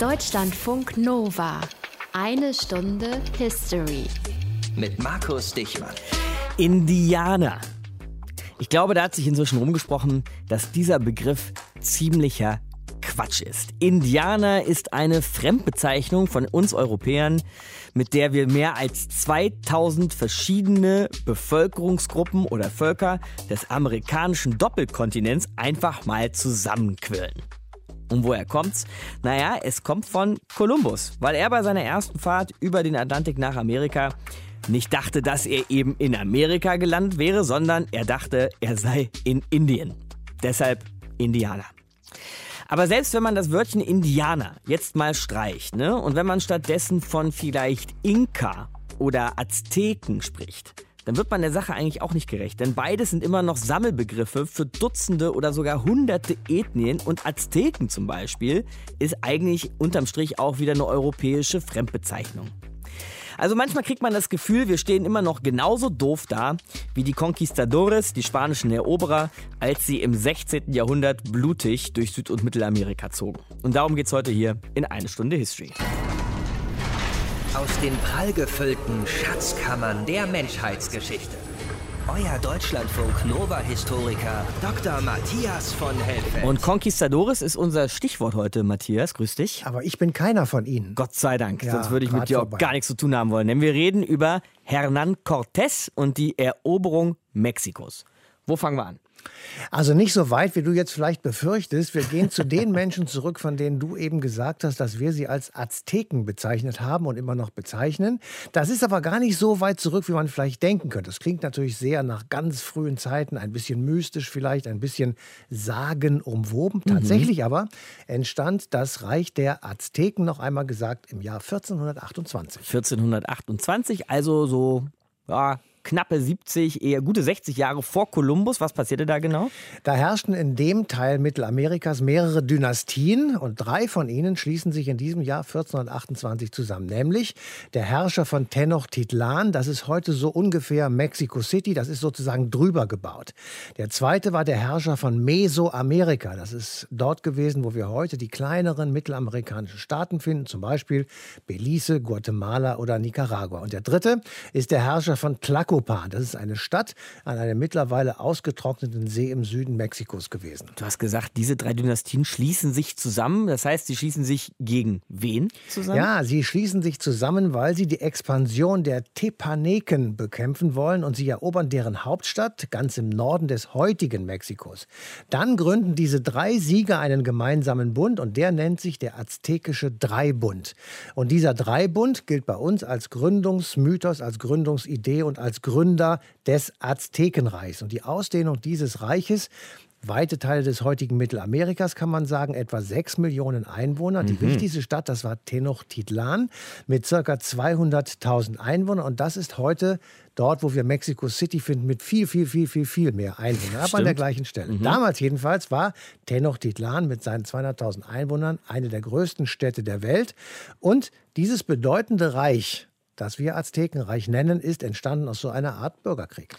Deutschlandfunk Nova. Eine Stunde History. Mit Markus Dichmann. Indianer. Ich glaube, da hat sich inzwischen rumgesprochen, dass dieser Begriff ziemlicher Quatsch ist. Indianer ist eine Fremdbezeichnung von uns Europäern, mit der wir mehr als 2000 verschiedene Bevölkerungsgruppen oder Völker des amerikanischen Doppelkontinents einfach mal zusammenquirlen. Und woher kommt's? Naja, es kommt von Kolumbus, weil er bei seiner ersten Fahrt über den Atlantik nach Amerika nicht dachte, dass er eben in Amerika gelandet wäre, sondern er dachte, er sei in Indien. Deshalb Indianer. Aber selbst wenn man das Wörtchen Indianer jetzt mal streicht, ne, und wenn man stattdessen von vielleicht Inka oder Azteken spricht, dann wird man der Sache eigentlich auch nicht gerecht. Denn beides sind immer noch Sammelbegriffe für Dutzende oder sogar hunderte Ethnien und Azteken zum Beispiel ist eigentlich unterm Strich auch wieder eine europäische Fremdbezeichnung. Also manchmal kriegt man das Gefühl, wir stehen immer noch genauso doof da wie die Conquistadores, die spanischen Eroberer, als sie im 16. Jahrhundert blutig durch Süd- und Mittelamerika zogen. Und darum geht es heute hier in eine Stunde History. Aus den prallgefüllten Schatzkammern der Menschheitsgeschichte. Euer Deutschlandfunk Nova-Historiker Dr. Matthias von Helfeld. Und Conquistadores ist unser Stichwort heute, Matthias. Grüß dich. Aber ich bin keiner von ihnen. Gott sei Dank, Ja, sonst würde ich mit dir auch vorbei. gar nichts zu tun haben wollen. Denn wir reden über Hernán Cortés und die Eroberung Mexikos. Wo fangen wir an? Also nicht so weit, wie du jetzt vielleicht befürchtest. Wir gehen zu den Menschen zurück, von denen du eben gesagt hast, dass wir sie als Azteken bezeichnet haben und immer noch bezeichnen. Das ist aber gar nicht so weit zurück, wie man vielleicht denken könnte. Das klingt natürlich sehr nach ganz frühen Zeiten, ein bisschen mystisch vielleicht, ein bisschen sagenumwoben. Tatsächlich aber entstand das Reich der Azteken, noch einmal gesagt, im Jahr 1428. 1428, also so ja, knappe 70, eher gute 60 Jahre vor Kolumbus. Was passierte da genau? Da herrschten in dem Teil Mittelamerikas mehrere Dynastien und drei von ihnen schließen sich in diesem Jahr 1428 zusammen. Nämlich der Herrscher von Tenochtitlan, das ist heute so ungefähr Mexico City, das ist sozusagen drüber gebaut. Der zweite war der Herrscher von Mesoamerika, das ist dort gewesen, wo wir heute die kleineren mittelamerikanischen Staaten finden, zum Beispiel Belize, Guatemala oder Nicaragua. Und der dritte ist der Herrscher von Tlacopan, das ist eine Stadt an einem mittlerweile ausgetrockneten See im Süden Mexikos gewesen. Du hast gesagt, diese drei Dynastien schließen sich zusammen. Das heißt, sie schließen sich gegen wen zusammen? Ja, sie schließen sich zusammen, weil sie die Expansion der Tepaneken bekämpfen wollen und sie erobern deren Hauptstadt ganz im Norden des heutigen Mexikos. Dann gründen diese drei Sieger einen gemeinsamen Bund und der nennt sich der aztekische Dreibund. Und dieser Dreibund gilt bei uns als Gründungsmythos, als Gründungsidee und als Gründer des Aztekenreichs. Und die Ausdehnung dieses Reiches Weite Teile des heutigen Mittelamerikas kann man sagen, etwa 6 Millionen Einwohner. Die wichtigste Stadt, das war Tenochtitlan mit circa 200.000 Einwohnern. Und das ist heute dort, wo wir Mexico City finden, mit viel, viel, viel, viel, viel mehr Einwohnern. Aber an der gleichen Stelle. Damals jedenfalls war Tenochtitlan mit seinen 200.000 Einwohnern eine der größten Städte der Welt. Und dieses bedeutende Reich, das wir Aztekenreich nennen, ist entstanden aus so einer Art Bürgerkrieg.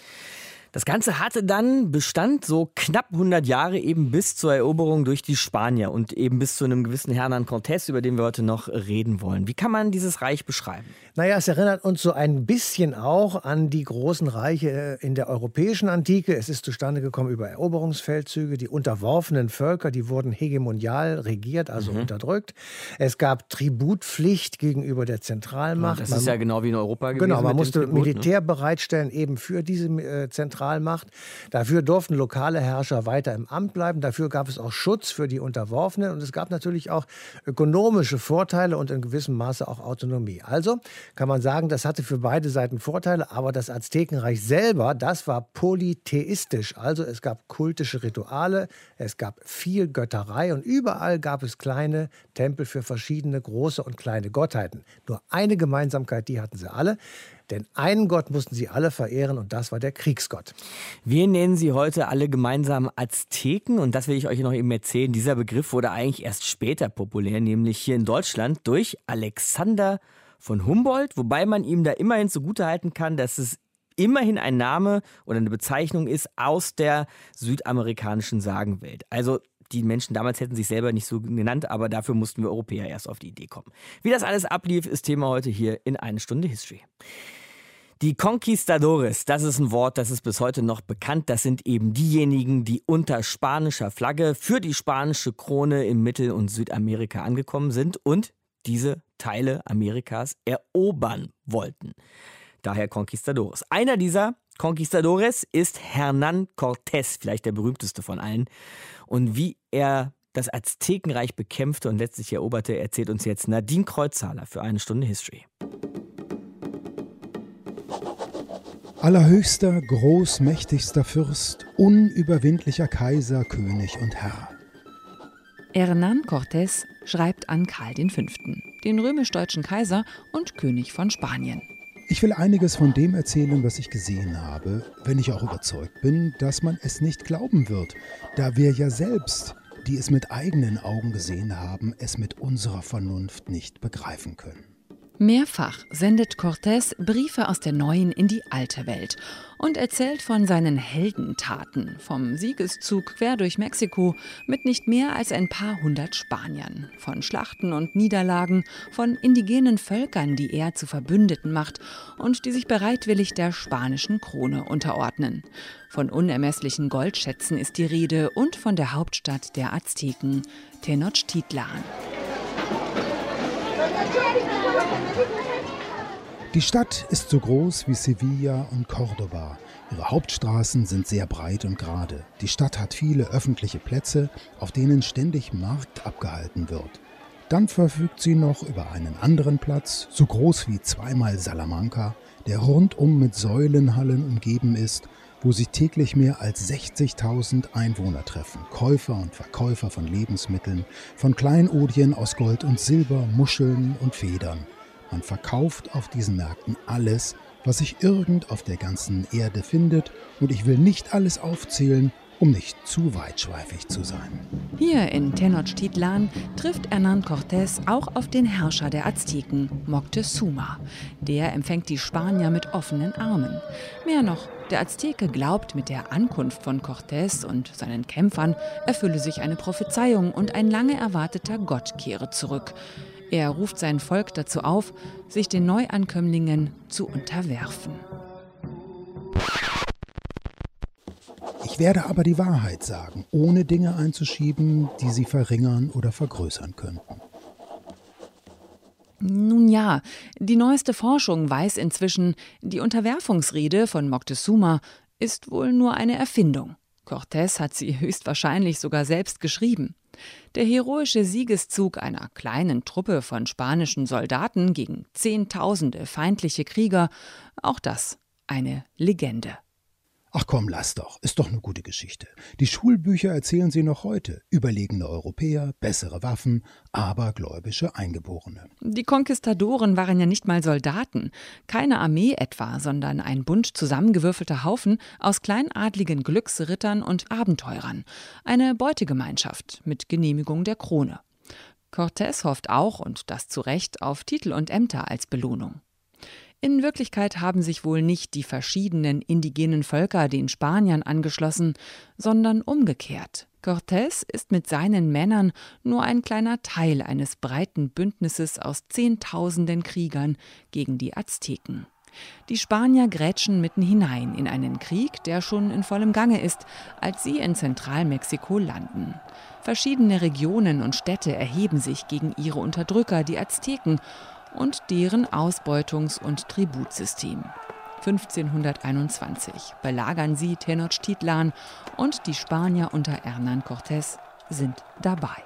Das Ganze hatte dann Bestand so knapp 100 Jahre eben bis zur Eroberung durch die Spanier und eben bis zu einem gewissen Hernán Cortés, über den wir heute noch reden wollen. Wie kann man dieses Reich beschreiben? Naja, es erinnert uns so ein bisschen auch an die großen Reiche äh, in der europäischen Antike. Es ist zustande gekommen über Eroberungsfeldzüge. Die unterworfenen Völker, die wurden hegemonial regiert, also unterdrückt. Es gab Tributpflicht gegenüber der Zentralmacht. Das Man- ist ja genau wie in Europa gewesen. Genau, man musste Tribut, ne? Militär bereitstellen, eben für diese äh, Zentralmacht. Dafür durften lokale Herrscher weiter im Amt bleiben. Dafür gab es auch Schutz für die Unterworfenen. Und es gab natürlich auch ökonomische Vorteile und in gewissem Maße auch Autonomie. Also kann man sagen, das hatte für beide Seiten Vorteile. Aber das Aztekenreich selber, das war polytheistisch. Also es gab kultische Rituale, es gab viel Götterei und überall gab es kleine Tempel für verschiedene große und kleine Gottheiten. Nur eine Gemeinsamkeit, die hatten sie alle. Denn einen Gott mussten sie alle verehren und das war der Kriegsgott. Wir nennen sie heute alle gemeinsam Azteken und das will ich euch noch eben erzählen. Dieser Begriff wurde eigentlich erst später populär, nämlich hier in Deutschland durch Alexander von Humboldt, wobei man ihm da immerhin zugutehalten kann, dass es immerhin ein Name oder eine Bezeichnung ist aus der südamerikanischen Sagenwelt. Also Die Menschen damals hätten sich selber nicht so genannt, aber dafür mussten wir Europäer erst auf die Idee kommen. Wie das alles ablief, ist Thema heute hier in eine Stunde History. Die Conquistadores, das ist ein Wort, das ist bis heute noch bekannt. Das sind eben diejenigen, die unter spanischer Flagge für die spanische Krone in Mittel- und Südamerika angekommen sind und diese Teile Amerikas erobern wollten. Daher Conquistadores. Einer dieser Conquistadores ist Hernán Cortés, vielleicht der berühmteste von allen. Und wie er das Aztekenreich bekämpfte und letztlich eroberte, erzählt uns jetzt Nadine Kreuzhaler für eine Stunde History. Allerhöchster, großmächtigster Fürst, unüberwindlicher Kaiser, König und Herr. Hernán Cortés schreibt an Karl V., den römisch-deutschen Kaiser und König von Spanien. Ich will einiges von dem erzählen, was ich gesehen habe, wenn ich auch überzeugt bin, dass man es nicht glauben wird, da wir ja selbst, die es mit eigenen Augen gesehen haben, es mit unserer Vernunft nicht begreifen können. Mehrfach sendet Cortés Briefe aus der neuen in die alte Welt und erzählt von seinen Heldentaten, vom Siegeszug quer durch Mexiko mit nicht mehr als ein paar hundert Spaniern, von Schlachten und Niederlagen, von indigenen Völkern, die er zu Verbündeten macht und die sich bereitwillig der spanischen Krone unterordnen. Von unermesslichen Goldschätzen ist die Rede und von der Hauptstadt der Azteken, Tenochtitlan. Die Stadt ist so groß wie Sevilla und Cordoba. Ihre Hauptstraßen sind sehr breit und gerade. Die Stadt hat viele öffentliche Plätze, auf denen ständig Markt abgehalten wird. Dann verfügt sie noch über einen anderen Platz, so groß wie zweimal Salamanca, der rundum mit Säulenhallen umgeben ist, wo sich täglich mehr als 60.000 Einwohner treffen. Käufer und Verkäufer von Lebensmitteln, von Kleinodien aus Gold und Silber, Muscheln und Federn. Man verkauft auf diesen Märkten alles, was sich irgend auf der ganzen Erde findet, und ich will nicht alles aufzählen, um nicht zu weitschweifig zu sein. Hier in Tenochtitlan trifft Hernán Cortés auch auf den Herrscher der Azteken, Moctezuma. Der empfängt die Spanier mit offenen Armen. Mehr noch, der Azteke glaubt, mit der Ankunft von Cortés und seinen Kämpfern erfülle sich eine Prophezeiung und ein lange erwarteter Gott kehre zurück. Er ruft sein Volk dazu auf, sich den Neuankömmlingen zu unterwerfen. Ich werde aber die Wahrheit sagen, ohne Dinge einzuschieben, die sie verringern oder vergrößern könnten. Nun ja, die neueste Forschung weiß inzwischen, die Unterwerfungsrede von Moctezuma ist wohl nur eine Erfindung. Cortés hat sie höchstwahrscheinlich sogar selbst geschrieben. Der heroische Siegeszug einer kleinen Truppe von spanischen Soldaten gegen Zehntausende feindliche Krieger, auch das eine Legende. Ach komm, lass doch, ist doch eine gute Geschichte. Die Schulbücher erzählen sie noch heute. Überlegene Europäer, bessere Waffen, abergläubische Eingeborene. Die Konquistadoren waren ja nicht mal Soldaten, keine Armee etwa, sondern ein bunt zusammengewürfelter Haufen aus kleinadligen Glücksrittern und Abenteurern. Eine Beutegemeinschaft mit Genehmigung der Krone. Cortés hofft auch, und das zu Recht, auf Titel und Ämter als Belohnung. In Wirklichkeit haben sich wohl nicht die verschiedenen indigenen Völker den Spaniern angeschlossen, sondern umgekehrt. Cortés ist mit seinen Männern nur ein kleiner Teil eines breiten Bündnisses aus Zehntausenden Kriegern gegen die Azteken. Die Spanier grätschen mitten hinein in einen Krieg, der schon in vollem Gange ist, als sie in Zentralmexiko landen. Verschiedene Regionen und Städte erheben sich gegen ihre Unterdrücker, die Azteken, und deren Ausbeutungs- und Tributsystem. 1521 belagern sie Tenochtitlan und die Spanier unter Hernán Cortés sind dabei.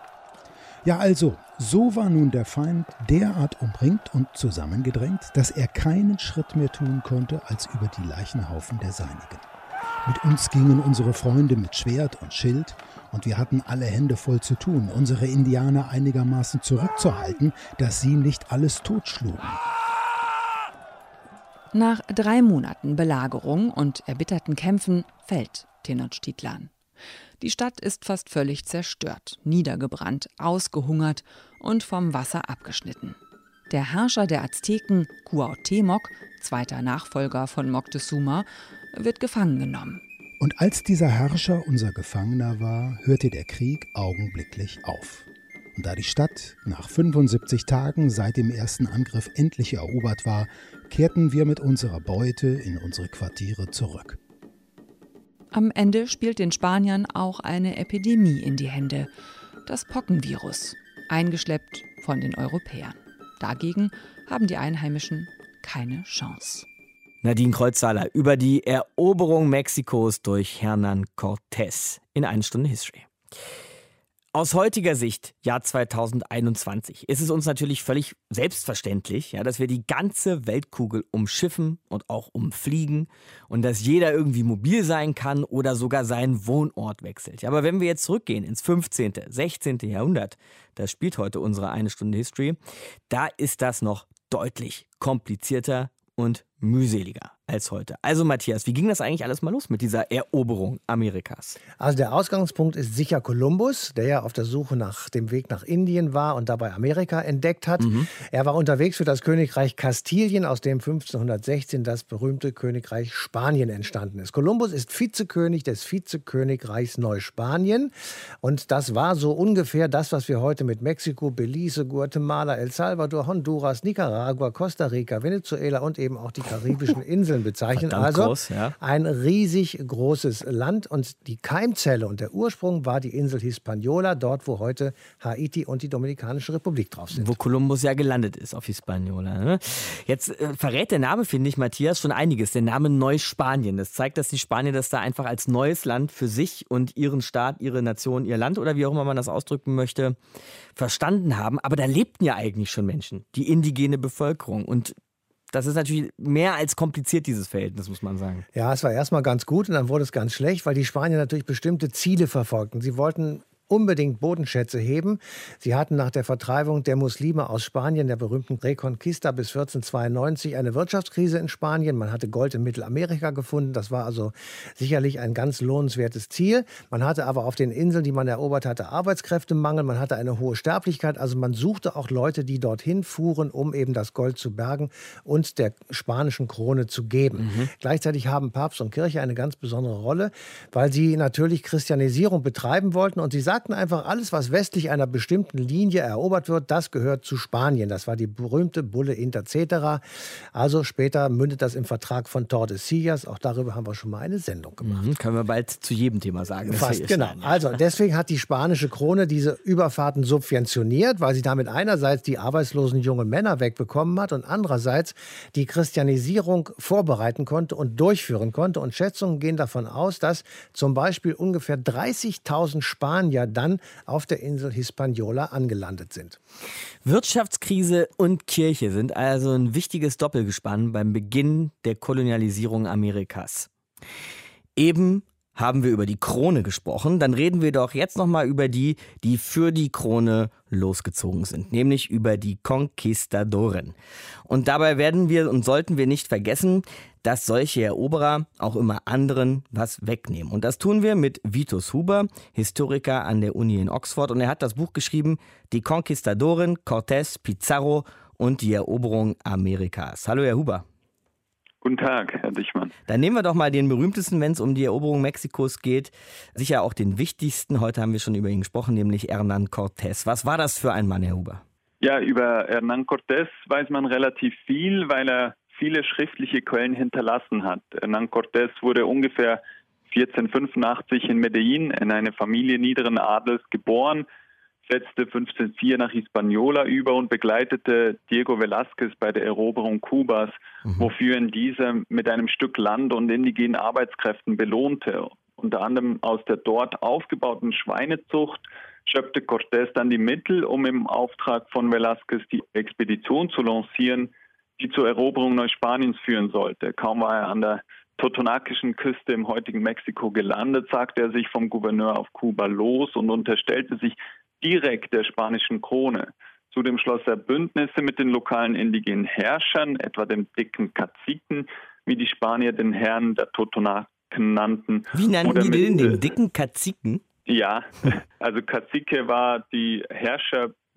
Ja, also, so war nun der Feind derart umringt und zusammengedrängt, dass er keinen Schritt mehr tun konnte als über die Leichenhaufen der Seinigen. Mit uns gingen unsere Freunde mit Schwert und Schild, und wir hatten alle Hände voll zu tun, unsere Indianer einigermaßen zurückzuhalten, dass sie nicht alles totschlugen. Nach drei Monaten Belagerung und erbitterten Kämpfen fällt Tenochtitlan. Die Stadt ist fast völlig zerstört, niedergebrannt, ausgehungert und vom Wasser abgeschnitten. Der Herrscher der Azteken, Cuauhtémoc, zweiter Nachfolger von Moctezuma, wird gefangen genommen. Und als dieser Herrscher unser Gefangener war, hörte der Krieg augenblicklich auf. Und da die Stadt nach 75 Tagen seit dem ersten Angriff endlich erobert war, kehrten wir mit unserer Beute in unsere Quartiere zurück. Am Ende spielt den Spaniern auch eine Epidemie in die Hände, das Pockenvirus, eingeschleppt von den Europäern. Dagegen haben die Einheimischen keine Chance. Nadine Kreuzhaler über die Eroberung Mexikos durch Hernan Cortés in eine Stunde History. Aus heutiger Sicht, Jahr 2021, ist es uns natürlich völlig selbstverständlich, ja, dass wir die ganze Weltkugel umschiffen und auch umfliegen und dass jeder irgendwie mobil sein kann oder sogar seinen Wohnort wechselt. Aber wenn wir jetzt zurückgehen ins 15., 16. Jahrhundert, das spielt heute unsere eine Stunde History, da ist das noch deutlich komplizierter und mühseliger als heute. Also Matthias, wie ging das eigentlich alles mal los mit dieser Eroberung Amerikas? Also der Ausgangspunkt ist sicher Kolumbus, der ja auf der Suche nach dem Weg nach Indien war und dabei Amerika entdeckt hat. Mhm. Er war unterwegs für das Königreich Kastilien, aus dem 1516 das berühmte Königreich Spanien entstanden ist. Kolumbus ist Vizekönig des Vizekönigreichs Neuspanien und das war so ungefähr das, was wir heute mit Mexiko, Belize, Guatemala, El Salvador, Honduras, Nicaragua, Costa Rica, Venezuela und eben auch die karibischen Inseln Inseln bezeichnen. Verdammt also groß, ja. ein riesig großes Land und die Keimzelle und der Ursprung war die Insel Hispaniola, dort wo heute Haiti und die Dominikanische Republik drauf sind. Wo Kolumbus ja gelandet ist auf Hispaniola. Ne? Jetzt äh, verrät der Name, finde ich, Matthias, schon einiges. Der Name Neuspanien. Das zeigt, dass die Spanier das da einfach als neues Land für sich und ihren Staat, ihre Nation, ihr Land oder wie auch immer man das ausdrücken möchte, verstanden haben. Aber da lebten ja eigentlich schon Menschen, die indigene Bevölkerung. Und das ist natürlich mehr als kompliziert, dieses Verhältnis, muss man sagen. Ja, es war erstmal ganz gut und dann wurde es ganz schlecht, weil die Spanier natürlich bestimmte Ziele verfolgten. Sie wollten unbedingt Bodenschätze heben. Sie hatten nach der Vertreibung der Muslime aus Spanien, der berühmten Reconquista bis 1492, eine Wirtschaftskrise in Spanien. Man hatte Gold in Mittelamerika gefunden. Das war also sicherlich ein ganz lohnenswertes Ziel. Man hatte aber auf den Inseln, die man erobert hatte, Arbeitskräftemangel. Man hatte eine hohe Sterblichkeit. Also man suchte auch Leute, die dorthin fuhren, um eben das Gold zu bergen und der spanischen Krone zu geben. Mhm. Gleichzeitig haben Papst und Kirche eine ganz besondere Rolle, weil sie natürlich Christianisierung betreiben wollten und sie sagten, sagten einfach, alles, was westlich einer bestimmten Linie erobert wird, das gehört zu Spanien. Das war die berühmte Bulle Inter cetera. Also später mündet das im Vertrag von Tordesillas. Auch darüber haben wir schon mal eine Sendung gemacht. Mhm, können wir bald zu jedem Thema sagen. Fast, genau. Also deswegen hat die spanische Krone diese Überfahrten subventioniert, weil sie damit einerseits die arbeitslosen jungen Männer wegbekommen hat und andererseits die Christianisierung vorbereiten konnte und durchführen konnte. Und Schätzungen gehen davon aus, dass zum Beispiel ungefähr 30.000 Spanier dann auf der Insel Hispaniola angelandet sind. Wirtschaftskrise und Kirche sind also ein wichtiges Doppelgespann beim Beginn der Kolonialisierung Amerikas. Eben haben wir über die Krone gesprochen, dann reden wir doch jetzt noch mal über die, die für die Krone losgezogen sind, nämlich über die Conquistadoren. Und dabei werden wir und sollten wir nicht vergessen, dass solche Eroberer auch immer anderen was wegnehmen. Und das tun wir mit Vitus Huber, Historiker an der Uni in Oxford. Und er hat das Buch geschrieben, Die Conquistadoren, Cortés, Pizarro und die Eroberung Amerikas. Hallo, Herr Huber. Guten Tag, Herr Dichmann. Dann nehmen wir doch mal den berühmtesten, wenn es um die Eroberung Mexikos geht. Sicher auch den wichtigsten. Heute haben wir schon über ihn gesprochen, nämlich Hernán Cortés. Was war das für ein Mann, Herr Huber? Ja, über Hernán Cortés weiß man relativ viel, weil er viele schriftliche Quellen hinterlassen hat. Hernán Cortés wurde ungefähr 1485 in Medellin in eine Familie niederen Adels geboren setzte 1504 nach Hispaniola über und begleitete Diego Velázquez bei der Eroberung Kubas, mhm. wofür ihn dieser mit einem Stück Land und indigenen Arbeitskräften belohnte. Unter anderem aus der dort aufgebauten Schweinezucht schöpfte Cortés dann die Mittel, um im Auftrag von Velázquez die Expedition zu lancieren, die zur Eroberung Neuspaniens führen sollte. Kaum war er an der totonakischen Küste im heutigen Mexiko gelandet, sagte er sich vom Gouverneur auf Kuba los und unterstellte sich direkt der spanischen Krone. Zudem schloss er Bündnisse mit den lokalen indigenen Herrschern, etwa dem dicken Kaziken, wie die Spanier den Herrn der Totonaken nannten. Wie nannten die den, den dicken Kaziken? Ja, also Kazike war die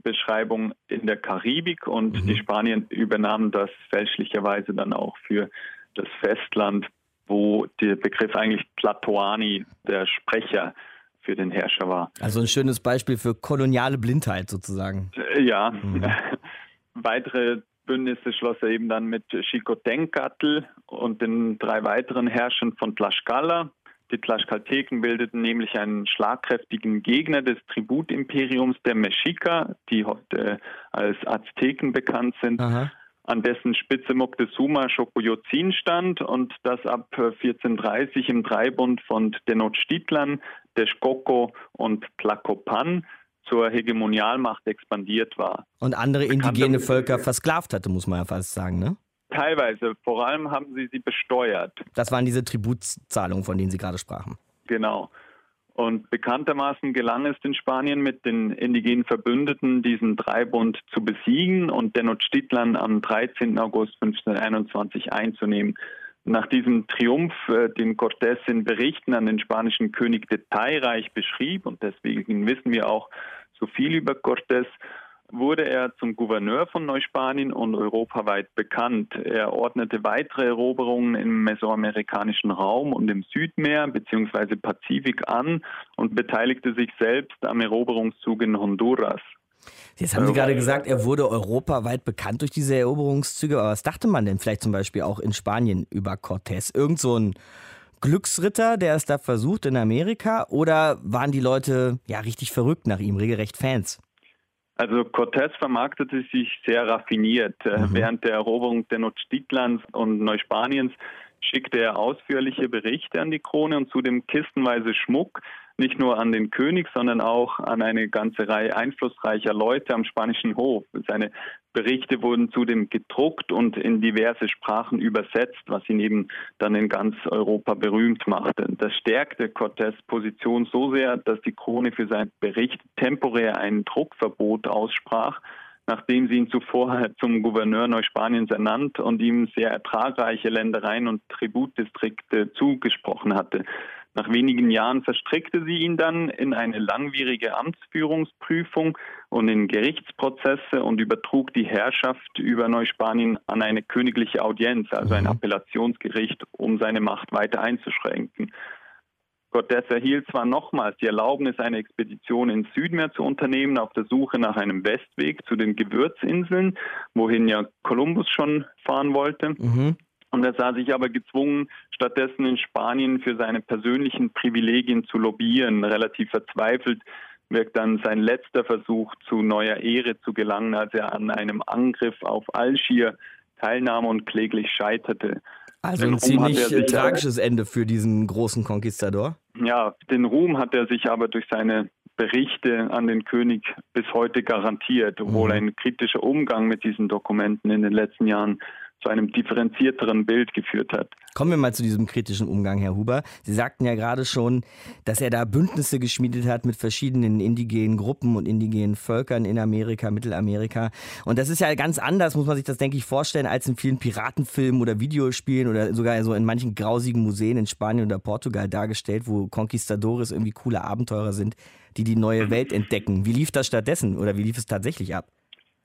Herrscherbeschreibung in der Karibik und mhm. die Spanier übernahmen das fälschlicherweise dann auch für das Festland wo der Begriff eigentlich Tlatoani, der Sprecher für den Herrscher war. Also ein schönes Beispiel für koloniale Blindheit sozusagen. Äh, ja. Mhm. Weitere Bündnisse schloss er eben dann mit Tenkatl und den drei weiteren Herrschern von Tlaxcala. Die Tlaxcalteken bildeten nämlich einen schlagkräftigen Gegner des Tributimperiums der Mexica, die heute als Azteken bekannt sind. Aha an dessen Spitze Moctezuma Xocoyotzin stand und das ab 1430 im Dreibund von Tenochtitlan, Texcoco und Tlacopan zur Hegemonialmacht expandiert war. Und andere indigene Völker versklavt hatte, muss man ja fast sagen, ne? Teilweise. Vor allem haben sie sie besteuert. Das waren diese Tributzahlungen, von denen Sie gerade sprachen. Genau. Und bekanntermaßen gelang es den Spaniern mit den indigenen Verbündeten, diesen Dreibund zu besiegen und Tenochtitlan am 13. August 1521 einzunehmen. Nach diesem Triumph, äh, den Cortés in Berichten an den spanischen König detailreich beschrieb, und deswegen wissen wir auch so viel über Cortés, wurde er zum Gouverneur von Neuspanien und europaweit bekannt. Er ordnete weitere Eroberungen im mesoamerikanischen Raum und im Südmeer bzw. Pazifik an und beteiligte sich selbst am Eroberungszug in Honduras. Jetzt haben Sie gerade gesagt, er wurde europaweit bekannt durch diese Eroberungszüge. Aber was dachte man denn vielleicht zum Beispiel auch in Spanien über Cortés? Irgend so ein Glücksritter, der es da versucht in Amerika? Oder waren die Leute ja richtig verrückt nach ihm, regelrecht Fans? Also Cortés vermarktete sich sehr raffiniert. Äh, mhm. Während der Eroberung Tenochtitlans und Neuspaniens schickte er ausführliche Berichte an die Krone und zudem kistenweise Schmuck, nicht nur an den König, sondern auch an eine ganze Reihe einflussreicher Leute am spanischen Hof. Seine Berichte wurden zudem gedruckt und in diverse Sprachen übersetzt, was ihn eben dann in ganz Europa berühmt machte. Das stärkte Cortés Position so sehr, dass die Krone für seinen Bericht temporär ein Druckverbot aussprach, nachdem sie ihn zuvor zum Gouverneur Neuspaniens ernannt und ihm sehr ertragreiche Ländereien und Tributdistrikte zugesprochen hatte. Nach wenigen Jahren verstrickte sie ihn dann in eine langwierige Amtsführungsprüfung und in Gerichtsprozesse und übertrug die Herrschaft über Neuspanien an eine königliche Audienz, also ein mhm. Appellationsgericht, um seine Macht weiter einzuschränken. Cortés erhielt zwar nochmals die Erlaubnis, eine Expedition ins Südmeer zu unternehmen, auf der Suche nach einem Westweg zu den Gewürzinseln, wohin ja Kolumbus schon fahren wollte. Mhm. Und er sah sich aber gezwungen, stattdessen in Spanien für seine persönlichen Privilegien zu lobbyieren. Relativ verzweifelt wirkt dann sein letzter Versuch, zu neuer Ehre zu gelangen, als er an einem Angriff auf Algier teilnahm und kläglich scheiterte. Also ein ziemlich tragisches Ende für diesen großen Konquistador. Ja, den Ruhm hat er sich aber durch seine Berichte an den König bis heute garantiert, obwohl mhm. ein kritischer Umgang mit diesen Dokumenten in den letzten Jahren zu einem differenzierteren Bild geführt hat. Kommen wir mal zu diesem kritischen Umgang, Herr Huber. Sie sagten ja gerade schon, dass er da Bündnisse geschmiedet hat mit verschiedenen indigenen Gruppen und indigenen Völkern in Amerika, Mittelamerika. Und das ist ja ganz anders, muss man sich das, denke ich, vorstellen, als in vielen Piratenfilmen oder Videospielen oder sogar so in manchen grausigen Museen in Spanien oder Portugal dargestellt, wo Conquistadores irgendwie coole Abenteurer sind, die die neue Welt entdecken. Wie lief das stattdessen oder wie lief es tatsächlich ab?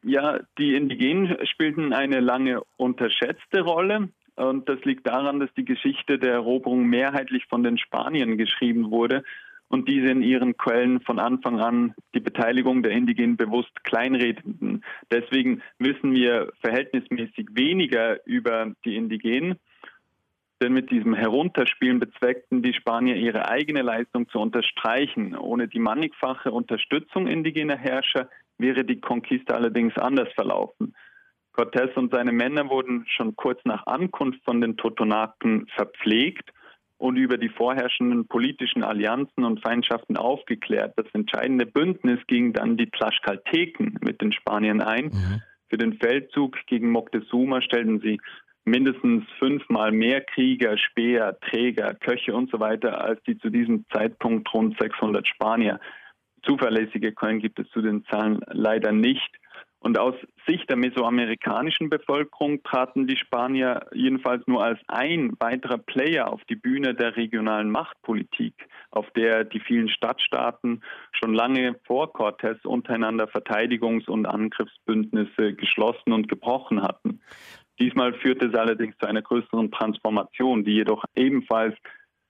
Ja, die Indigenen spielten eine lange unterschätzte Rolle. Und das liegt daran, dass die Geschichte der Eroberung mehrheitlich von den Spaniern geschrieben wurde und diese in ihren Quellen von Anfang an die Beteiligung der Indigenen bewusst kleinredeten. Deswegen wissen wir verhältnismäßig weniger über die Indigenen. Denn mit diesem Herunterspielen bezweckten die Spanier ihre eigene Leistung zu unterstreichen. Ohne die mannigfache Unterstützung indigener Herrscher wäre die Konquiste allerdings anders verlaufen. Cortés und seine Männer wurden schon kurz nach Ankunft von den Totonaken verpflegt und über die vorherrschenden politischen Allianzen und Feindschaften aufgeklärt. Das entscheidende Bündnis ging dann die Tlaxcalteken mit den Spaniern ein. Mhm. Für den Feldzug gegen Moctezuma stellten sie mindestens fünfmal mehr Krieger, Speer, Träger, Köche und so weiter als die zu diesem Zeitpunkt rund 600 Spanier. Zuverlässige Quellen gibt es zu den Zahlen leider nicht. Und aus Sicht der mesoamerikanischen Bevölkerung traten die Spanier jedenfalls nur als ein weiterer Player auf die Bühne der regionalen Machtpolitik, auf der die vielen Stadtstaaten schon lange vor Cortés untereinander Verteidigungs- und Angriffsbündnisse geschlossen und gebrochen hatten. Diesmal führte es allerdings zu einer größeren Transformation, die jedoch ebenfalls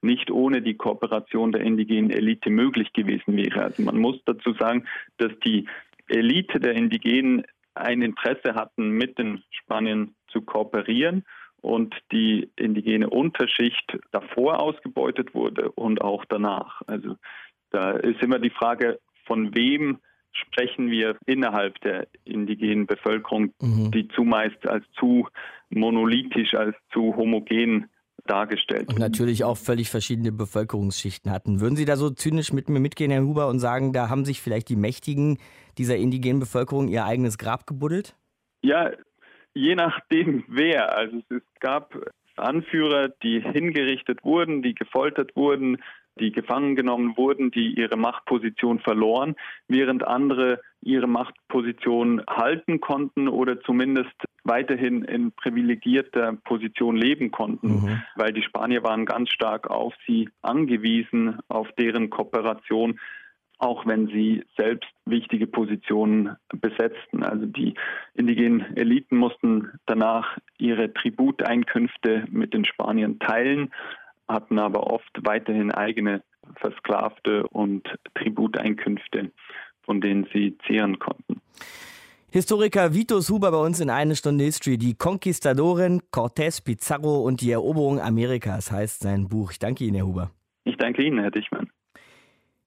nicht ohne die Kooperation der indigenen Elite möglich gewesen wäre. Also man muss dazu sagen, dass die Elite der Indigenen ein Interesse hatten, mit den Spaniern zu kooperieren und die indigene Unterschicht davor ausgebeutet wurde und auch danach. Also da ist immer die Frage, von wem sprechen wir innerhalb der indigenen Bevölkerung, mhm. die zumeist als zu monolithisch, als zu homogen dargestellt. Und natürlich auch völlig verschiedene Bevölkerungsschichten hatten. Würden Sie da so zynisch mit mir mitgehen, Herr Huber, und sagen, da haben sich vielleicht die Mächtigen dieser indigenen Bevölkerung ihr eigenes Grab gebuddelt? Ja, je nachdem wer. Also es gab Anführer, die hingerichtet wurden, die gefoltert wurden, die gefangen genommen wurden, die ihre Machtposition verloren, während andere ihre Machtposition halten konnten oder zumindest weiterhin in privilegierter Position leben konnten, mhm. weil die Spanier waren ganz stark auf sie angewiesen, auf deren Kooperation auch wenn sie selbst wichtige Positionen besetzten. Also die indigenen Eliten mussten danach ihre Tributeinkünfte mit den Spaniern teilen, hatten aber oft weiterhin eigene Versklavte und Tributeinkünfte, von denen sie zehren konnten. Historiker Vitos Huber bei uns in eine Stunde History. Die Conquistadoren, Cortés, Pizarro und die Eroberung Amerikas heißt sein Buch. Ich danke Ihnen, Herr Huber. Ich danke Ihnen, Herr Dichmann.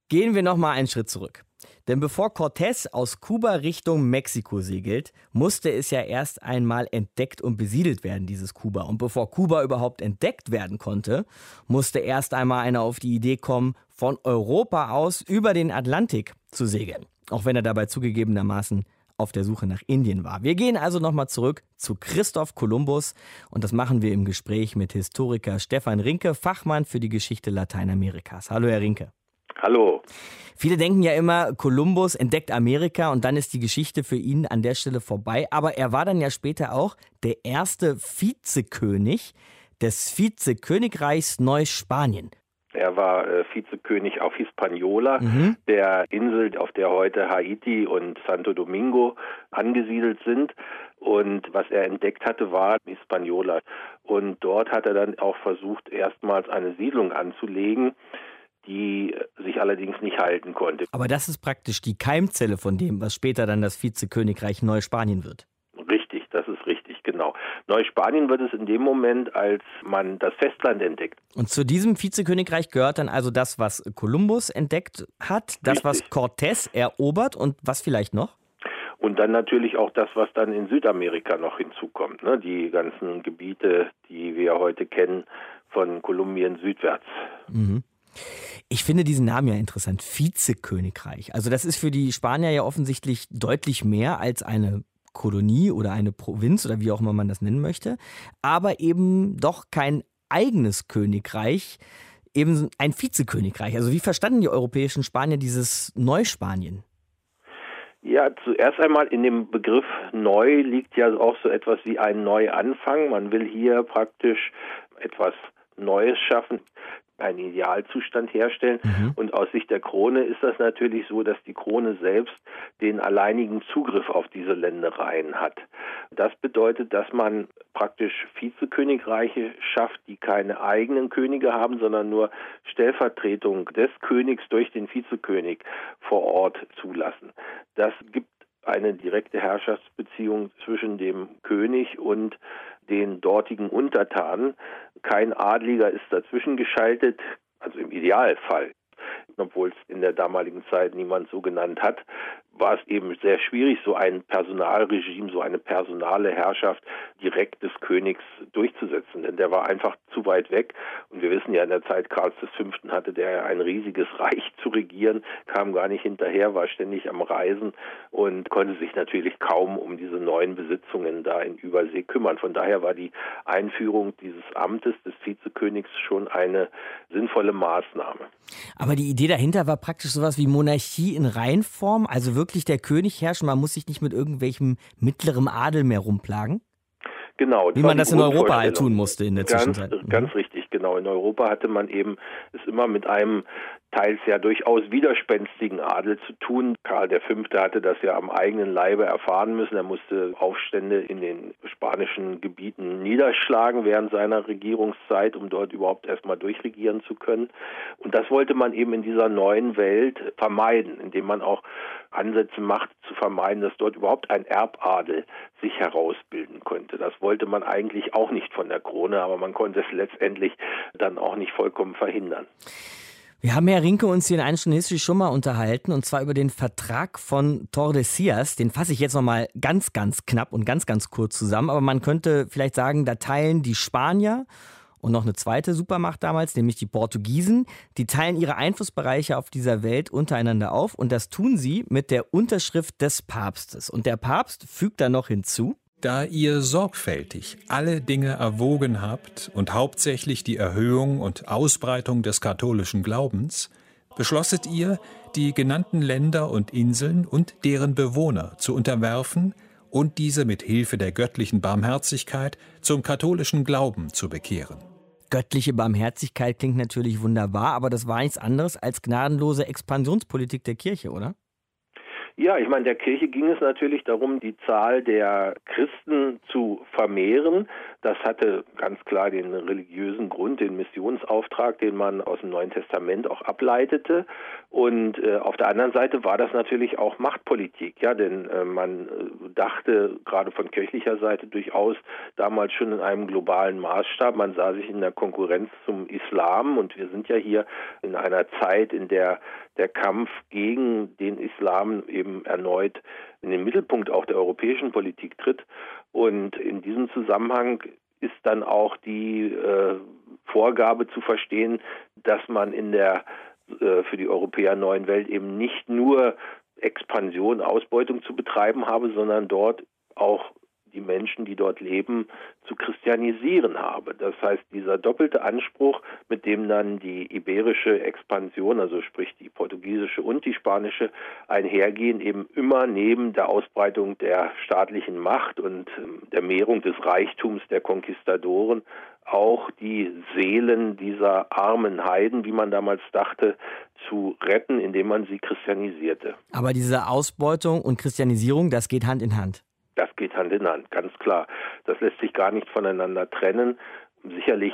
Gehen wir noch mal einen Schritt zurück. Denn bevor Cortés aus Kuba Richtung Mexiko segelt, musste es ja erst einmal entdeckt und besiedelt werden, dieses Kuba. Und bevor Kuba überhaupt entdeckt werden konnte, musste erst einmal einer auf die Idee kommen, von Europa aus über den Atlantik zu segeln. Auch wenn er dabei zugegebenermaßen auf der Suche nach Indien war. Wir gehen also nochmal zurück zu Christoph Kolumbus und das machen wir im Gespräch mit Historiker Stefan Rinke, Fachmann für die Geschichte Lateinamerikas. Hallo, Herr Rinke. Hallo. Viele denken ja immer, Kolumbus entdeckt Amerika und dann ist die Geschichte für ihn an der Stelle vorbei. Aber er war dann ja später auch der erste Vizekönig des Vizekönigreichs Neuspanien. Er war äh, Vizekönig auf Hispaniola, mhm. der Insel, auf der heute Haiti und Santo Domingo angesiedelt sind. Und was er entdeckt hatte, war Hispaniola. Und dort hat er dann auch versucht, erstmals eine Siedlung anzulegen die sich allerdings nicht halten konnte. Aber das ist praktisch die Keimzelle von dem, was später dann das Vizekönigreich Neuspanien wird. Richtig, das ist richtig, genau. Neuspanien wird es in dem Moment, als man das Festland entdeckt. Und zu diesem Vizekönigreich gehört dann also das, was Kolumbus entdeckt hat, das, richtig. was Cortés erobert und was vielleicht noch? Und dann natürlich auch das, was dann in Südamerika noch hinzukommt. Ne? Die ganzen Gebiete, die wir heute kennen, von Kolumbien südwärts. Mhm. Ich finde diesen Namen ja interessant. Vizekönigreich. Also das ist für die Spanier ja offensichtlich deutlich mehr als eine Kolonie oder eine Provinz oder wie auch immer man das nennen möchte. Aber eben doch kein eigenes Königreich, eben ein Vizekönigreich. Also wie verstanden die europäischen Spanier dieses Neuspanien? Ja, zuerst einmal in dem Begriff neu liegt ja auch so etwas wie ein Neuanfang. Man will hier praktisch etwas Neues schaffen einen Idealzustand herstellen. Mhm. Und aus Sicht der Krone ist das natürlich so, dass die Krone selbst den alleinigen Zugriff auf diese Ländereien hat. Das bedeutet, dass man praktisch Vizekönigreiche schafft, die keine eigenen Könige haben, sondern nur Stellvertretung des Königs durch den Vizekönig vor Ort zulassen. Das gibt eine direkte Herrschaftsbeziehung zwischen dem König und den dortigen Untertanen. Kein Adliger ist dazwischen geschaltet, also im Idealfall obwohl es in der damaligen Zeit niemand so genannt hat war es eben sehr schwierig, so ein Personalregime, so eine personale Herrschaft direkt des Königs durchzusetzen. Denn der war einfach zu weit weg. Und wir wissen ja, in der Zeit Karls V. hatte der ein riesiges Reich zu regieren, kam gar nicht hinterher, war ständig am Reisen und konnte sich natürlich kaum um diese neuen Besitzungen da in Übersee kümmern. Von daher war die Einführung dieses Amtes des Vizekönigs schon eine sinnvolle Maßnahme. Aber die Idee dahinter war praktisch sowas wie Monarchie in Reinform, also wirklich wirklich der König herrschen? Man muss sich nicht mit irgendwelchem mittlerem Adel mehr rumplagen? Genau. Wie man das in Europa halt tun musste in der ganz, Zwischenzeit. Ganz mhm. richtig, genau. In Europa hatte man eben es immer mit einem teils ja durchaus widerspenstigen Adel zu tun. Karl V. hatte das ja am eigenen Leibe erfahren müssen. Er musste Aufstände in den spanischen Gebieten niederschlagen während seiner Regierungszeit, um dort überhaupt erstmal durchregieren zu können. Und das wollte man eben in dieser neuen Welt vermeiden, indem man auch Ansätze macht, zu vermeiden, dass dort überhaupt ein Erbadel sich herausbilden könnte. Das wollte man eigentlich auch nicht von der Krone, aber man konnte es letztendlich dann auch nicht vollkommen verhindern. Wir haben, Herr Rinke, uns hier in Einstein History schon mal unterhalten und zwar über den Vertrag von Tordesillas. Den fasse ich jetzt noch mal ganz, ganz knapp und ganz, ganz kurz zusammen. Aber man könnte vielleicht sagen, da teilen die Spanier und noch eine zweite Supermacht damals, nämlich die Portugiesen, die teilen ihre Einflussbereiche auf dieser Welt untereinander auf und das tun sie mit der Unterschrift des Papstes. Und der Papst fügt da noch hinzu, da ihr sorgfältig alle Dinge erwogen habt und hauptsächlich die Erhöhung und Ausbreitung des katholischen Glaubens, beschlosset ihr, die genannten Länder und Inseln und deren Bewohner zu unterwerfen und diese mit Hilfe der göttlichen Barmherzigkeit zum katholischen Glauben zu bekehren. Göttliche Barmherzigkeit klingt natürlich wunderbar, aber das war nichts anderes als gnadenlose Expansionspolitik der Kirche, oder? Ja, ich meine, der Kirche ging es natürlich darum, die Zahl der Christen zu vermehren. Das hatte ganz klar den religiösen Grund, den Missionsauftrag, den man aus dem Neuen Testament auch ableitete. Und äh, auf der anderen Seite war das natürlich auch Machtpolitik, ja, denn äh, man äh, dachte gerade von kirchlicher Seite durchaus damals schon in einem globalen Maßstab. Man sah sich in der Konkurrenz zum Islam und wir sind ja hier in einer Zeit, in der der Kampf gegen den Islam eben erneut in den Mittelpunkt auch der europäischen Politik tritt. Und in diesem Zusammenhang ist dann auch die äh, Vorgabe zu verstehen, dass man in der äh, für die Europäer neuen Welt eben nicht nur Expansion, Ausbeutung zu betreiben habe, sondern dort auch die Menschen, die dort leben, zu christianisieren habe. Das heißt, dieser doppelte Anspruch, mit dem dann die iberische Expansion, also sprich die portugiesische und die spanische, einhergehen, eben immer neben der Ausbreitung der staatlichen Macht und ähm, der Mehrung des Reichtums der Konquistadoren auch die Seelen dieser armen Heiden, wie man damals dachte, zu retten, indem man sie christianisierte. Aber diese Ausbeutung und Christianisierung, das geht Hand in Hand. Das geht Hand in Hand, ganz klar. Das lässt sich gar nicht voneinander trennen. Sicherlich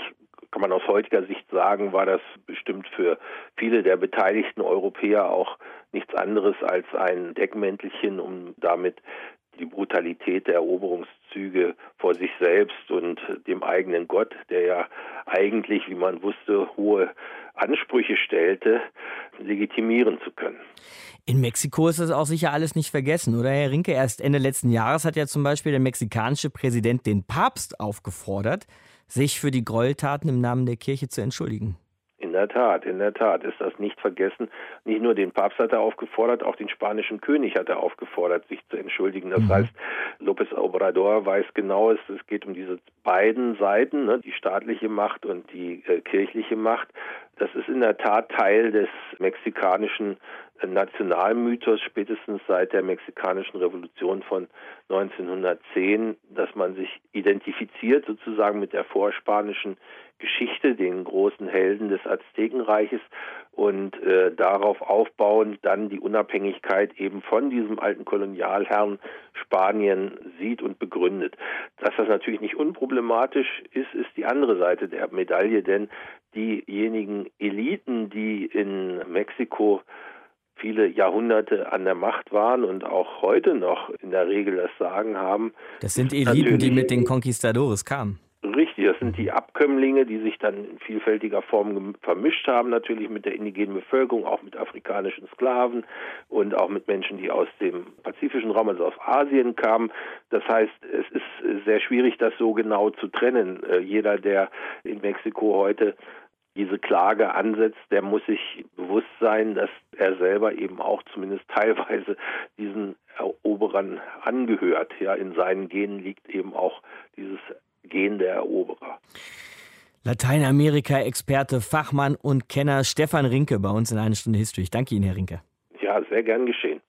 kann man aus heutiger Sicht sagen, war das bestimmt für viele der beteiligten Europäer auch nichts anderes als ein Deckmäntelchen, um damit die Brutalität der Eroberungszüge vor sich selbst und dem eigenen Gott, der ja eigentlich, wie man wusste, hohe Ansprüche stellte, legitimieren zu können. In Mexiko ist das auch sicher alles nicht vergessen, oder Herr Rinke? Erst Ende letzten Jahres hat ja zum Beispiel der mexikanische Präsident den Papst aufgefordert, sich für die Gräueltaten im Namen der Kirche zu entschuldigen. In der Tat, in der Tat ist das nicht vergessen. Nicht nur den Papst hat er aufgefordert, auch den spanischen König hat er aufgefordert, sich zu entschuldigen. Das mhm. heißt, López Obrador weiß genau, es, es geht um diese beiden Seiten, ne, die staatliche Macht und die äh, kirchliche Macht. Das ist in der Tat Teil des mexikanischen Nationalmythos spätestens seit der mexikanischen Revolution von 1910, dass man sich identifiziert sozusagen mit der vorspanischen Geschichte, den großen Helden des Aztekenreiches und äh, darauf aufbauend dann die Unabhängigkeit eben von diesem alten Kolonialherrn Spanien sieht und begründet. Dass das natürlich nicht unproblematisch ist, ist die andere Seite der Medaille, denn diejenigen Eliten, die in Mexiko viele Jahrhunderte an der Macht waren und auch heute noch in der Regel das Sagen haben. Das sind Eliten, die mit den Conquistadores kamen. Richtig, das sind die Abkömmlinge, die sich dann in vielfältiger Form vermischt haben, natürlich mit der indigenen Bevölkerung, auch mit afrikanischen Sklaven und auch mit Menschen, die aus dem pazifischen Raum, also aus Asien kamen. Das heißt, es ist sehr schwierig, das so genau zu trennen. Äh, jeder, der in Mexiko heute diese Klage ansetzt, der muss sich bewusst sein, dass er selber eben auch zumindest teilweise diesen Eroberern angehört. Ja, in seinen Genen liegt eben auch dieses Gen der Eroberer. Lateinamerika-Experte, Fachmann und Kenner Stefan Rinke bei uns in einer Stunde History. Ich danke Ihnen, Herr Rinke. Ja, sehr gern geschehen.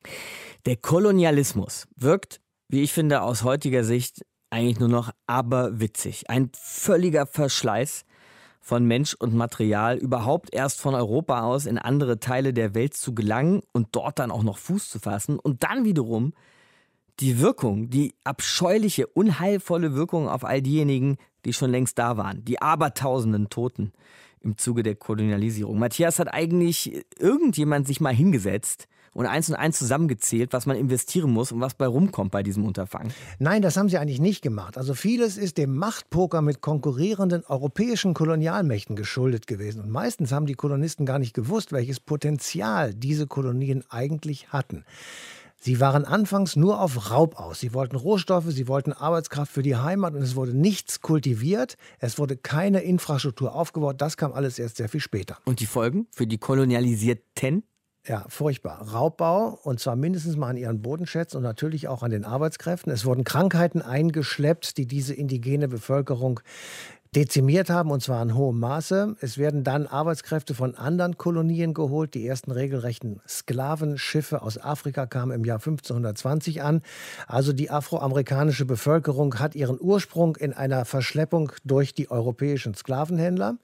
Der Kolonialismus wirkt, wie ich finde, aus heutiger Sicht eigentlich nur noch aberwitzig. Ein völliger Verschleiß von Mensch und Material überhaupt erst von Europa aus in andere Teile der Welt zu gelangen und dort dann auch noch Fuß zu fassen und dann wiederum die Wirkung, die abscheuliche, unheilvolle Wirkung auf all diejenigen, die schon längst da waren, die abertausenden Toten im Zuge der Kolonialisierung. Matthias hat eigentlich irgendjemand sich mal hingesetzt und eins und eins zusammengezählt, was man investieren muss und was bei rumkommt bei diesem Unterfangen? Nein, das haben sie eigentlich nicht gemacht. Also vieles ist dem Machtpoker mit konkurrierenden europäischen Kolonialmächten geschuldet gewesen. Und meistens haben die Kolonisten gar nicht gewusst, welches Potenzial diese Kolonien eigentlich hatten. Sie waren anfangs nur auf Raub aus. Sie wollten Rohstoffe, sie wollten Arbeitskraft für die Heimat und es wurde nichts kultiviert. Es wurde keine Infrastruktur aufgebaut. Das kam alles erst sehr viel später. Und die Folgen für die Kolonialisierten? Ja, furchtbar. Raubbau und zwar mindestens mal an ihren Bodenschätzen und natürlich auch an den Arbeitskräften. Es wurden Krankheiten eingeschleppt, die diese indigene Bevölkerung dezimiert haben, und zwar in hohem Maße. Es werden dann Arbeitskräfte von anderen Kolonien geholt. Die ersten regelrechten Sklavenschiffe aus Afrika kamen im Jahr 1520 an. Also die afroamerikanische Bevölkerung hat ihren Ursprung in einer Verschleppung durch die europäischen Sklavenhändler.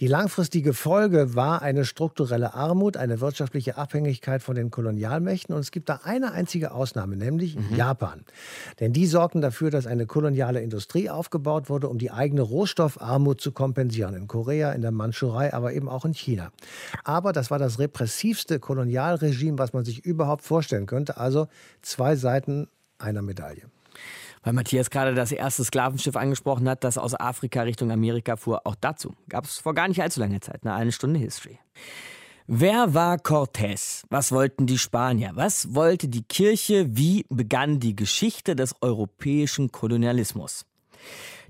Die langfristige Folge war eine strukturelle Armut, eine wirtschaftliche Abhängigkeit von den Kolonialmächten. Und es gibt da eine einzige Ausnahme, nämlich mhm. Japan. Denn die sorgten dafür, dass eine koloniale Industrie aufgebaut wurde, um die eigene Rohstoffe Rohstoffarmut zu kompensieren. In Korea, in der Mandschurei, aber eben auch in China. Aber das war das repressivste Kolonialregime, was man sich überhaupt vorstellen könnte. Also zwei Seiten einer Medaille. Weil Matthias gerade das erste Sklavenschiff angesprochen hat, das aus Afrika Richtung Amerika fuhr. Auch dazu gab es vor gar nicht allzu langer Zeit eine, eine Stunde History. Wer war Cortés? Was wollten die Spanier? Was wollte die Kirche? Wie begann die Geschichte des europäischen Kolonialismus?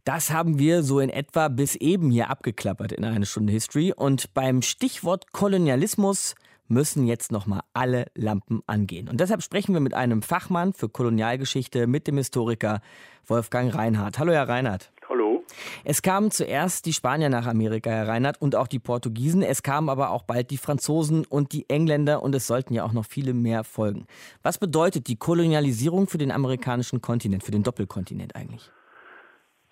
Das haben wir so in etwa bis eben hier abgeklappert in einer Stunde History. Und beim Stichwort Kolonialismus müssen jetzt nochmal alle Lampen angehen. Und deshalb sprechen wir mit einem Fachmann für Kolonialgeschichte, mit dem Historiker Wolfgang Reinhardt. Hallo, Herr Reinhardt. Hallo. Es kamen zuerst die Spanier nach Amerika, Herr Reinhardt, und auch die Portugiesen. Es kamen aber auch bald die Franzosen und die Engländer und es sollten ja auch noch viele mehr folgen. Was bedeutet die Kolonialisierung für den amerikanischen Kontinent, für den Doppelkontinent eigentlich?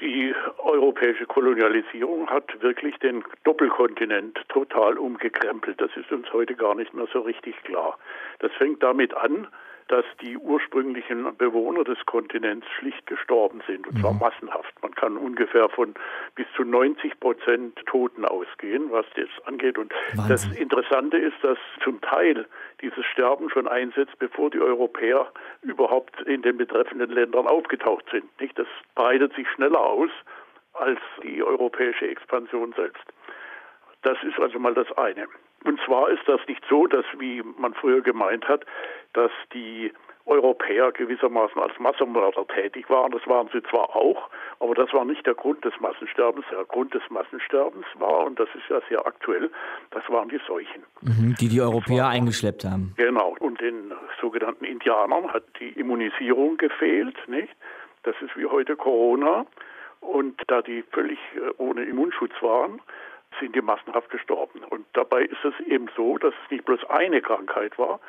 Die europäische Kolonialisierung hat wirklich den Doppelkontinent total umgekrempelt. Das ist uns heute gar nicht mehr so richtig klar. Das fängt damit an, dass die ursprünglichen Bewohner des Kontinents schlicht gestorben sind, und zwar mhm. massenhaft. Man kann ungefähr von bis zu 90 Prozent Toten ausgehen, was das angeht. Und Wahnsinn. das Interessante ist, dass zum Teil dieses Sterben schon einsetzt, bevor die Europäer überhaupt in den betreffenden Ländern aufgetaucht sind. Nicht? Das breitet sich schneller aus als die europäische Expansion selbst. Das ist also mal das eine. Und zwar ist das nicht so, dass, wie man früher gemeint hat, dass die Europäer gewissermaßen als Massenmörder tätig waren. Das waren sie zwar auch, aber das war nicht der Grund des Massensterbens. Der Grund des Massensterbens war, und das ist ja sehr aktuell, das waren die Seuchen. Mhm, die die Europäer war, eingeschleppt haben. Genau. Und den sogenannten Indianern hat die Immunisierung gefehlt, nicht? Das ist wie heute Corona. Und da die völlig äh, ohne Immunschutz waren, sind die massenhaft gestorben. Und dabei ist es eben so, dass es nicht bloß eine Krankheit war,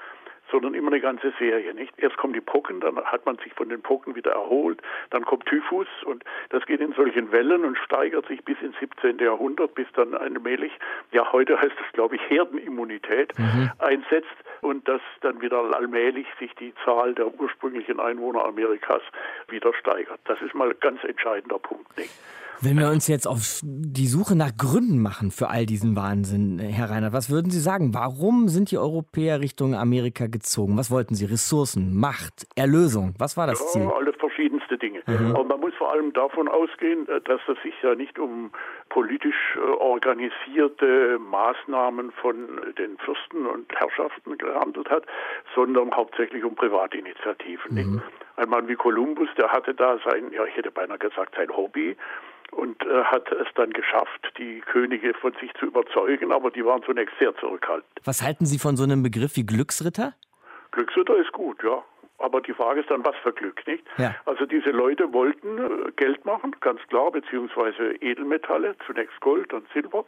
sondern immer eine ganze Serie, nicht? Erst kommen die Pocken, dann hat man sich von den Pocken wieder erholt, dann kommt Typhus und das geht in solchen Wellen und steigert sich bis ins 17. Jahrhundert, bis dann allmählich, ja heute heißt es glaube ich Herdenimmunität mhm. einsetzt und dass dann wieder allmählich sich die Zahl der ursprünglichen Einwohner Amerikas wieder steigert. Das ist mal ein ganz entscheidender Punkt, nicht? Wenn wir uns jetzt auf die Suche nach Gründen machen für all diesen Wahnsinn, Herr Reinhardt, was würden Sie sagen? Warum sind die Europäer Richtung Amerika gezogen? Was wollten sie? Ressourcen, Macht, Erlösung? Was war das Ziel? Ja, alle verschiedenste Dinge. Mhm. Aber man muss vor allem davon ausgehen, äh, dass es sich ja nicht um politisch äh, organisierte Maßnahmen von den Fürsten und Herrschaften gehandelt hat, sondern hauptsächlich um Privatinitiativen. Mhm. Ein Mann wie Kolumbus, der hatte da sein, ja, ich hätte beinahe gesagt, sein Hobby und äh, hat es dann geschafft, die Könige von sich zu überzeugen, aber die waren zunächst sehr zurückhaltend. Was halten Sie von so einem Begriff wie Glücksritter? Glücksritter ist gut, ja. Aber die Frage ist dann, was für Glück, nicht? Ja. Also diese Leute wollten äh, Geld machen, ganz klar, beziehungsweise Edelmetalle, zunächst Gold und Silber,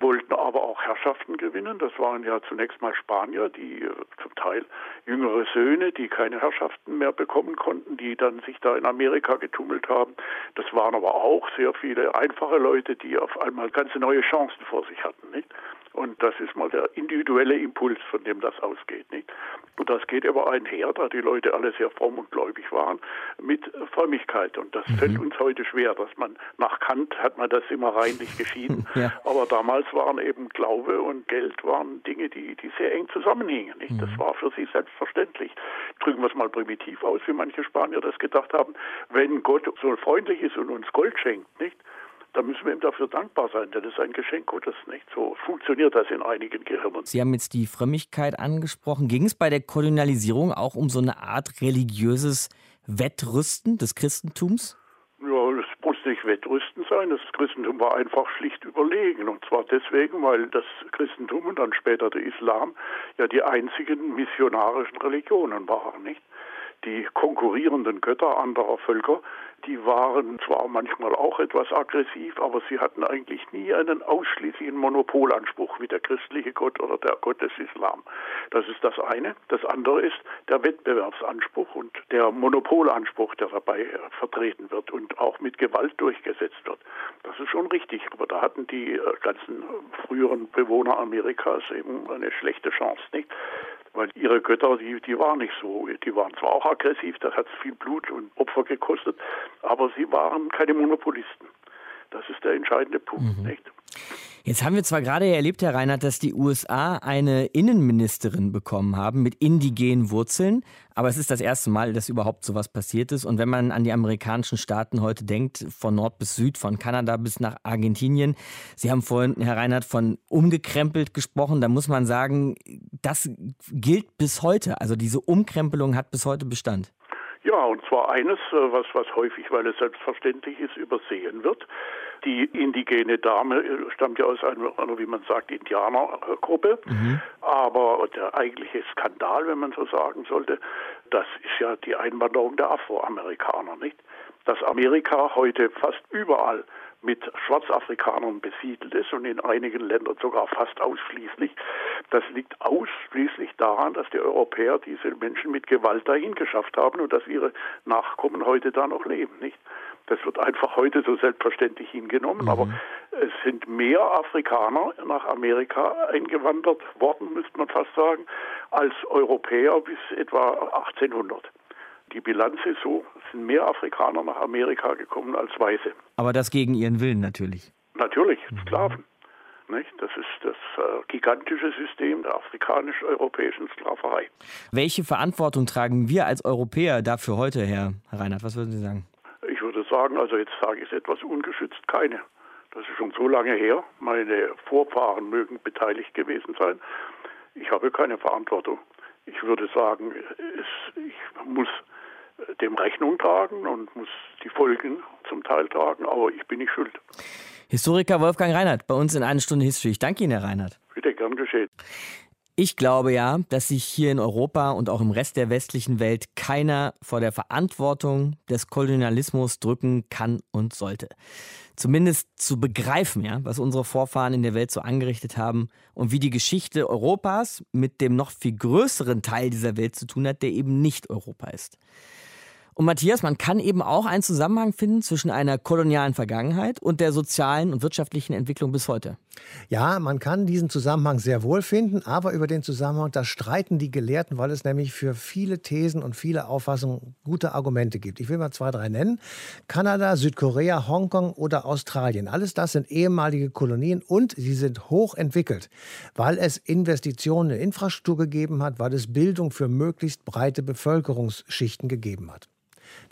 wollten aber auch Herrschaften gewinnen. Das waren ja zunächst mal Spanier, die äh, zum Teil jüngere Söhne, die keine Herrschaften mehr bekommen konnten, die dann sich da in Amerika getummelt haben. Das waren aber auch sehr viele einfache Leute, die auf einmal ganze neue Chancen vor sich hatten, nicht? Und das ist mal der individuelle Impuls, von dem das ausgeht. Nicht? Und das geht aber einher, da die Leute alle sehr fromm und gläubig waren, mit Frömmigkeit. Und das mhm. fällt uns heute schwer, dass man nach Kant hat man das immer reinlich geschieden. ja. Aber damals waren eben Glaube und Geld waren Dinge, die, die sehr eng zusammenhingen. Nicht? Mhm. Das war für sie selbstverständlich. Drücken wir es mal primitiv aus, wie manche Spanier das gedacht haben. Wenn Gott so freundlich ist und uns Gold schenkt, nicht? Da müssen wir ihm dafür dankbar sein, denn das ist ein Geschenk Gottes. Nicht so funktioniert das in einigen Gehirnen. Sie haben jetzt die Frömmigkeit angesprochen. Ging es bei der Kolonialisierung auch um so eine Art religiöses Wettrüsten des Christentums? Ja, es muss nicht Wettrüsten sein. Das Christentum war einfach schlicht überlegen. Und zwar deswegen, weil das Christentum und dann später der Islam ja die einzigen missionarischen Religionen waren, nicht? Die konkurrierenden Götter anderer Völker die waren zwar manchmal auch etwas aggressiv, aber sie hatten eigentlich nie einen ausschließlichen Monopolanspruch wie der christliche Gott oder der Gott des Islam. Das ist das eine. Das andere ist der Wettbewerbsanspruch und der Monopolanspruch, der dabei vertreten wird und auch mit Gewalt durchgesetzt wird. Das ist schon richtig, aber da hatten die äh, ganzen früheren Bewohner Amerikas eben eine schlechte Chance, nicht? Weil ihre Götter, die, die waren nicht so. Die waren zwar auch aggressiv, das hat viel Blut und Opfer gekostet, aber sie waren keine Monopolisten. Das ist der entscheidende Punkt, mhm. Jetzt haben wir zwar gerade erlebt, Herr Reinhardt, dass die USA eine Innenministerin bekommen haben mit indigenen Wurzeln, aber es ist das erste Mal, dass überhaupt sowas passiert ist. Und wenn man an die amerikanischen Staaten heute denkt, von Nord bis Süd, von Kanada bis nach Argentinien, Sie haben vorhin, Herr Reinhardt, von umgekrempelt gesprochen, da muss man sagen, das gilt bis heute. Also diese Umkrempelung hat bis heute Bestand. Ja, und zwar eines, äh, was, was häufig, weil es selbstverständlich ist, übersehen wird. Die indigene Dame äh, stammt ja aus einer, wie man sagt, Indianergruppe. Mhm. Aber der eigentliche Skandal, wenn man so sagen sollte, das ist ja die Einwanderung der Afroamerikaner, nicht? Dass Amerika heute fast überall mit Schwarzafrikanern besiedelt ist und in einigen Ländern sogar fast ausschließlich. Das liegt ausschließlich daran, dass die Europäer diese Menschen mit Gewalt dahin geschafft haben und dass ihre Nachkommen heute da noch leben, nicht? Das wird einfach heute so selbstverständlich hingenommen, mhm. aber es sind mehr Afrikaner nach Amerika eingewandert worden, müsste man fast sagen, als Europäer bis etwa 1800. Die Bilanz ist so, es sind mehr Afrikaner nach Amerika gekommen als Weiße. Aber das gegen ihren Willen natürlich. Natürlich, mhm. Sklaven. Nicht? Das ist das äh, gigantische System der afrikanisch-europäischen Sklaverei. Welche Verantwortung tragen wir als Europäer dafür heute, Herr Reinhardt? Was würden Sie sagen? Ich würde sagen, also jetzt sage ich es etwas ungeschützt, keine. Das ist schon so lange her. Meine Vorfahren mögen beteiligt gewesen sein. Ich habe keine Verantwortung. Ich würde sagen, es, ich muss dem Rechnung tragen und muss die Folgen zum Teil tragen, aber ich bin nicht schuld. Historiker Wolfgang Reinhardt bei uns in einer Stunde History. Ich danke Ihnen, Herr Reinhardt. Bitte, gern geschehen. Ich glaube ja, dass sich hier in Europa und auch im Rest der westlichen Welt keiner vor der Verantwortung des Kolonialismus drücken kann und sollte. Zumindest zu begreifen, ja, was unsere Vorfahren in der Welt so angerichtet haben und wie die Geschichte Europas mit dem noch viel größeren Teil dieser Welt zu tun hat, der eben nicht Europa ist. Und Matthias, man kann eben auch einen Zusammenhang finden zwischen einer kolonialen Vergangenheit und der sozialen und wirtschaftlichen Entwicklung bis heute. Ja, man kann diesen Zusammenhang sehr wohl finden, aber über den Zusammenhang, da streiten die Gelehrten, weil es nämlich für viele Thesen und viele Auffassungen gute Argumente gibt. Ich will mal zwei, drei nennen. Kanada, Südkorea, Hongkong oder Australien. Alles das sind ehemalige Kolonien und sie sind hochentwickelt, weil es Investitionen in Infrastruktur gegeben hat, weil es Bildung für möglichst breite Bevölkerungsschichten gegeben hat.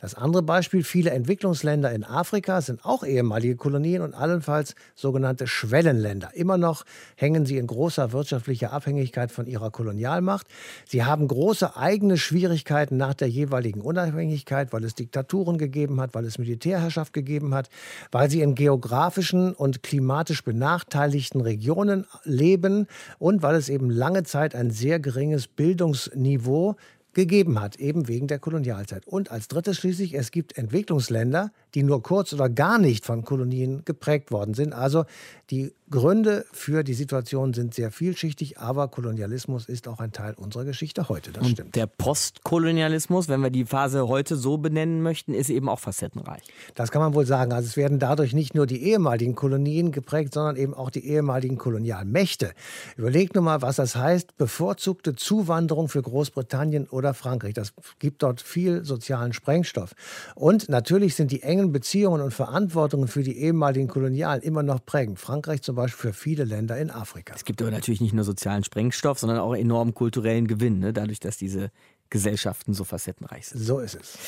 Das andere Beispiel, viele Entwicklungsländer in Afrika sind auch ehemalige Kolonien und allenfalls sogenannte Schwellenländer. Immer noch hängen sie in großer wirtschaftlicher Abhängigkeit von ihrer Kolonialmacht. Sie haben große eigene Schwierigkeiten nach der jeweiligen Unabhängigkeit, weil es Diktaturen gegeben hat, weil es Militärherrschaft gegeben hat, weil sie in geografischen und klimatisch benachteiligten Regionen leben und weil es eben lange Zeit ein sehr geringes Bildungsniveau gegeben hat, eben wegen der Kolonialzeit. Und als drittes schließlich, es gibt Entwicklungsländer, die nur kurz oder gar nicht von Kolonien geprägt worden sind. Also die Gründe für die Situation sind sehr vielschichtig, aber Kolonialismus ist auch ein Teil unserer Geschichte heute. Das Und stimmt. der Postkolonialismus, wenn wir die Phase heute so benennen möchten, ist eben auch facettenreich. Das kann man wohl sagen. Also es werden dadurch nicht nur die ehemaligen Kolonien geprägt, sondern eben auch die ehemaligen Kolonialmächte. Überlegt nur mal, was das heißt, bevorzugte Zuwanderung für Großbritannien oder Frankreich. Das gibt dort viel sozialen Sprengstoff. Und natürlich sind die engen Beziehungen und Verantwortungen für die ehemaligen Kolonialen immer noch prägend. Frankreich zum Beispiel für viele Länder in Afrika. Es gibt aber natürlich nicht nur sozialen Sprengstoff, sondern auch enormen kulturellen Gewinn, ne? dadurch, dass diese Gesellschaften so facettenreich sind. So ist es.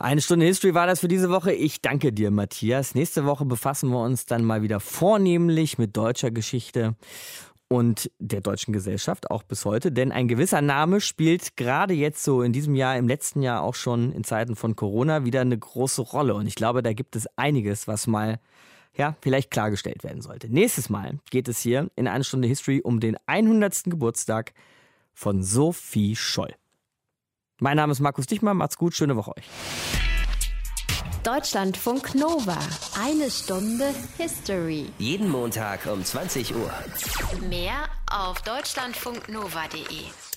Eine Stunde History war das für diese Woche. Ich danke dir, Matthias. Nächste Woche befassen wir uns dann mal wieder vornehmlich mit deutscher Geschichte und der deutschen Gesellschaft, auch bis heute. Denn ein gewisser Name spielt gerade jetzt so in diesem Jahr, im letzten Jahr auch schon in Zeiten von Corona wieder eine große Rolle. Und ich glaube, da gibt es einiges, was mal ja, vielleicht klargestellt werden sollte. Nächstes Mal geht es hier in einer Stunde History um den 100. Geburtstag von Sophie Scholl. Mein Name ist Markus Dichmann, macht's gut, schöne Woche euch. Deutschlandfunk Nova. Eine Stunde History. Jeden Montag um 20 Uhr. Mehr auf deutschlandfunknova.de.